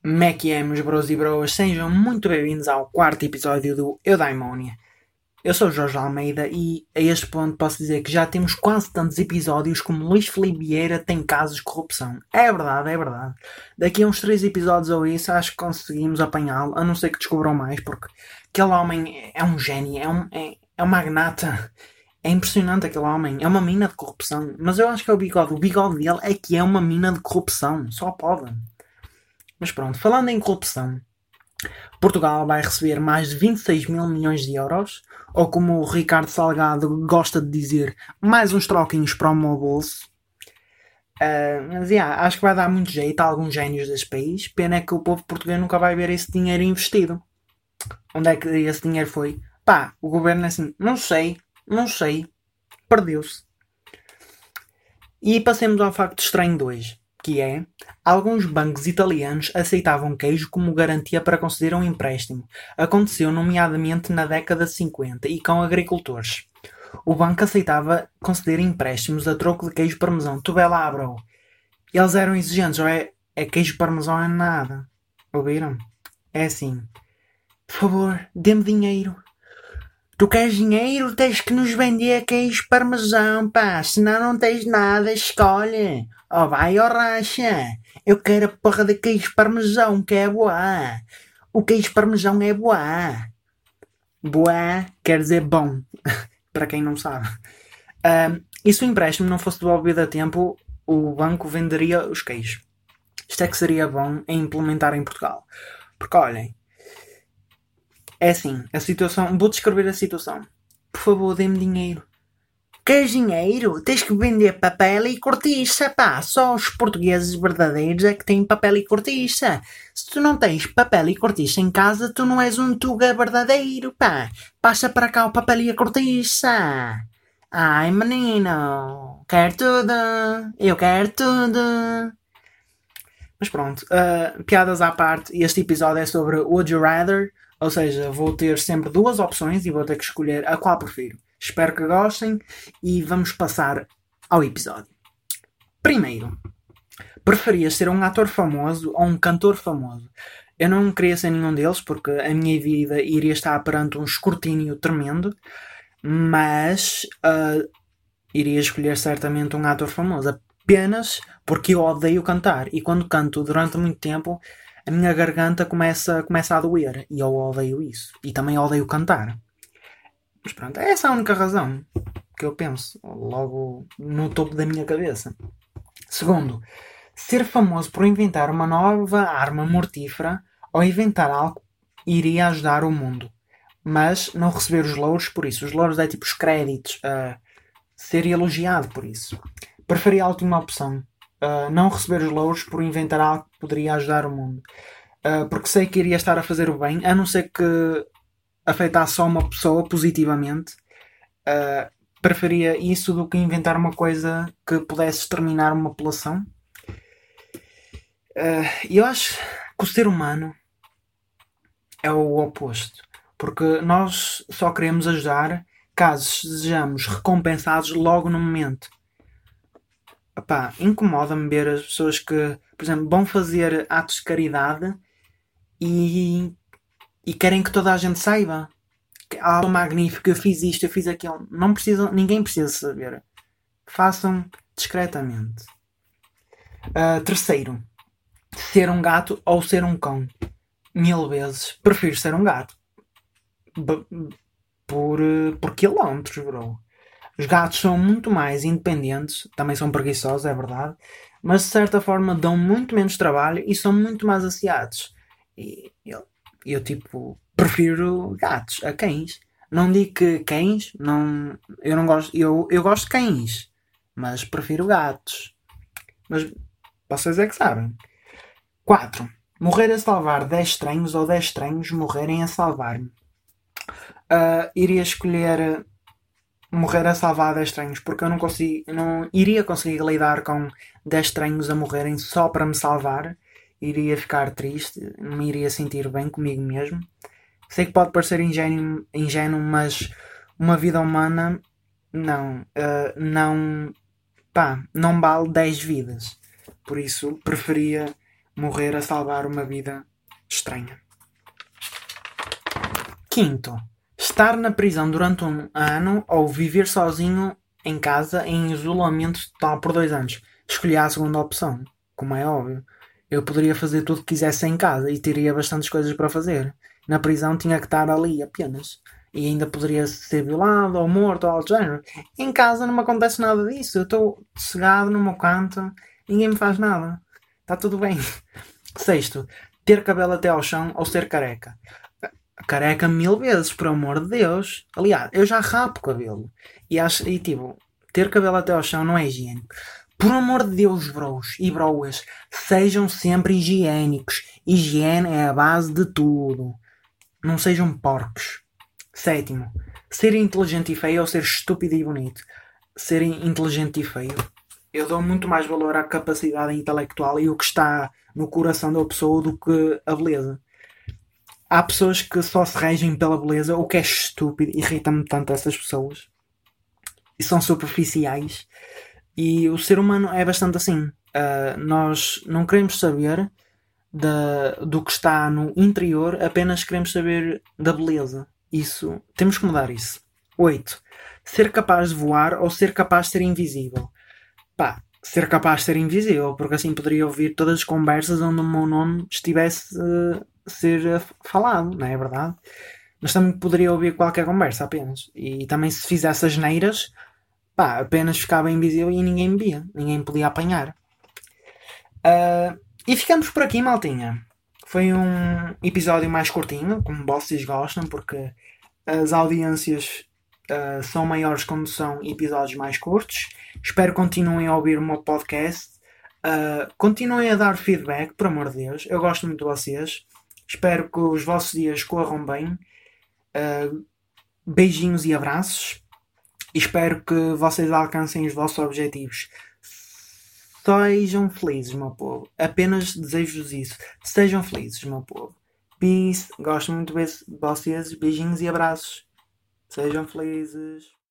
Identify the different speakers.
Speaker 1: Como é que bros e broas? Sejam muito bem-vindos ao quarto episódio do Eudaimonia. Eu sou Jorge Almeida e a este ponto posso dizer que já temos quase tantos episódios como Luís Felipe Vieira tem casos de corrupção. É verdade, é verdade. Daqui a uns três episódios ou isso acho que conseguimos apanhá-lo, a não ser que descubram mais, porque aquele homem é um gênio, é um, é, é um magnata. É impressionante aquele homem, é uma mina de corrupção. Mas eu acho que é o bigode. O bigode dele é que é uma mina de corrupção. Só pode. Mas pronto, falando em corrupção, Portugal vai receber mais de 26 mil milhões de euros, ou como o Ricardo Salgado gosta de dizer, mais uns troquinhos para o meu bolso. Uh, mas yeah, acho que vai dar muito jeito a alguns génios deste país. Pena é que o povo português nunca vai ver esse dinheiro investido. Onde é que esse dinheiro foi? Pá, o governo é assim, não sei, não sei, perdeu-se. E passemos ao facto estranho de hoje que é alguns bancos italianos aceitavam queijo como garantia para conceder um empréstimo. Aconteceu nomeadamente na década de 50 e com agricultores. O banco aceitava conceder empréstimos a troco de queijo parmesão. Tu lá, bro. Eles eram exigentes, ou é, é queijo parmesão é nada. Ouviram? É assim. Por favor, dê-me dinheiro. Tu queres dinheiro, tens que nos vender queijo parmesão, pá. Senão não tens nada, escolhe. Oh, vai, oh, racha. Eu quero a porra de queijo parmesão, que é boa. O queijo parmesão é boa. Boa quer dizer bom, para quem não sabe. Um, e se o empréstimo não fosse devolvido a tempo, o banco venderia os queijos. Isto é que seria bom em implementar em Portugal. Porque olhem, é assim, a situação. Vou descrever a situação. Por favor, dê-me dinheiro. Queres dinheiro? Tens que vender papel e cortiça, pá. Só os portugueses verdadeiros é que têm papel e cortiça. Se tu não tens papel e cortiça em casa, tu não és um tuga verdadeiro, pá. Passa para cá o papel e a cortiça. Ai, menino. Quero tudo. Eu quero tudo. Mas pronto, uh, piadas à parte, este episódio é sobre Would You Rather, ou seja, vou ter sempre duas opções e vou ter que escolher a qual prefiro. Espero que gostem e vamos passar ao episódio. Primeiro, preferias ser um ator famoso ou um cantor famoso? Eu não queria ser nenhum deles porque a minha vida iria estar perante um escrutínio tremendo, mas uh, iria escolher certamente um ator famoso apenas porque eu odeio cantar e quando canto durante muito tempo a minha garganta começa, começa a doer. E eu odeio isso. E também odeio cantar. Mas pronto, é essa a única razão que eu penso. Logo no topo da minha cabeça. Segundo, ser famoso por inventar uma nova arma mortífera ou inventar algo iria ajudar o mundo. Mas não receber os louros por isso. Os louros é tipo os créditos. Uh, ser elogiado por isso. Preferia a última opção uh, não receber os louros por inventar algo que poderia ajudar o mundo. Uh, porque sei que iria estar a fazer o bem, a não ser que afetasse só uma pessoa positivamente. Uh, preferia isso do que inventar uma coisa que pudesse exterminar uma população. E eu acho que o ser humano é o oposto. Porque nós só queremos ajudar caso sejamos recompensados logo no momento opá, incomoda-me ver as pessoas que, por exemplo, vão fazer atos de caridade e, e querem que toda a gente saiba. Ah, magnífico, eu fiz isto, eu fiz aquilo. Não precisam, ninguém precisa saber. Façam discretamente. Uh, terceiro, ser um gato ou ser um cão. Mil vezes. Prefiro ser um gato. B por, por quilómetros, bro. Os gatos são muito mais independentes, também são preguiçosos, é verdade, mas de certa forma dão muito menos trabalho e são muito mais asseados. E eu, eu tipo, prefiro gatos a cães. Não digo que cães, não, eu não gosto, eu, eu gosto de cães, mas prefiro gatos. Mas vocês é que sabem. 4. Morrer a salvar 10 estranhos ou 10 estranhos morrerem a salvar-me. Uh, iria escolher morrer a salvar 10 estranhos, porque eu não consigo, não iria conseguir lidar com 10 estranhos a morrerem só para me salvar. Iria ficar triste, não me iria sentir bem comigo mesmo. Sei que pode parecer ingênuo, ingênuo mas uma vida humana não, uh, não, pá, não vale 10 vidas. Por isso preferia morrer a salvar uma vida estranha. Quinto, estar na prisão durante um ano ou viver sozinho em casa em isolamento total por dois anos. Escolhi a segunda opção, como é óbvio. Eu poderia fazer tudo que quisesse em casa e teria bastantes coisas para fazer. Na prisão tinha que estar ali apenas. E ainda poderia ser violado ou morto ou algo do género. Em casa não me acontece nada disso. Eu estou cegado no meu canto, ninguém me faz nada. Está tudo bem. Sexto, ter cabelo até ao chão ou ser careca. Careca mil vezes, por amor de Deus. Aliás, eu já rapo cabelo. E, acho, e tipo, ter cabelo até ao chão não é higiênico. Por amor de Deus, bros e broas, sejam sempre higiênicos. Higiene é a base de tudo. Não sejam porcos. Sétimo, ser inteligente e feio ou ser estúpido e bonito. Ser inteligente e feio. Eu dou muito mais valor à capacidade intelectual e o que está no coração da pessoa do que a beleza. Há pessoas que só se regem pela beleza, o que é estúpido, irrita-me tanto essas pessoas. E são superficiais e o ser humano é bastante assim. Uh, nós não queremos saber do que está no interior, apenas queremos saber da beleza. Isso, temos que mudar isso. 8. Ser capaz de voar ou ser capaz de ser invisível. Pá, ser capaz de ser invisível, porque assim poderia ouvir todas as conversas onde o meu nome estivesse uh, ser falado, não é verdade? Mas também poderia ouvir qualquer conversa apenas. E também se fizesse as neiras, pá, apenas ficava invisível e ninguém me via, ninguém podia apanhar. Uh, e ficamos por aqui, maltinha. Foi um episódio mais curtinho, como vocês gostam, porque as audiências uh, são maiores quando são episódios mais curtos. Espero que continuem a ouvir o meu podcast. Uh, continuem a dar feedback, por amor de Deus. Eu gosto muito de vocês. Espero que os vossos dias corram bem. Uh, beijinhos e abraços espero que vocês alcancem os vossos objetivos. Sejam felizes, meu povo. Apenas desejo-vos isso. Sejam felizes, meu povo. Peace. Gosto muito de vocês. Beijinhos e abraços. Sejam felizes.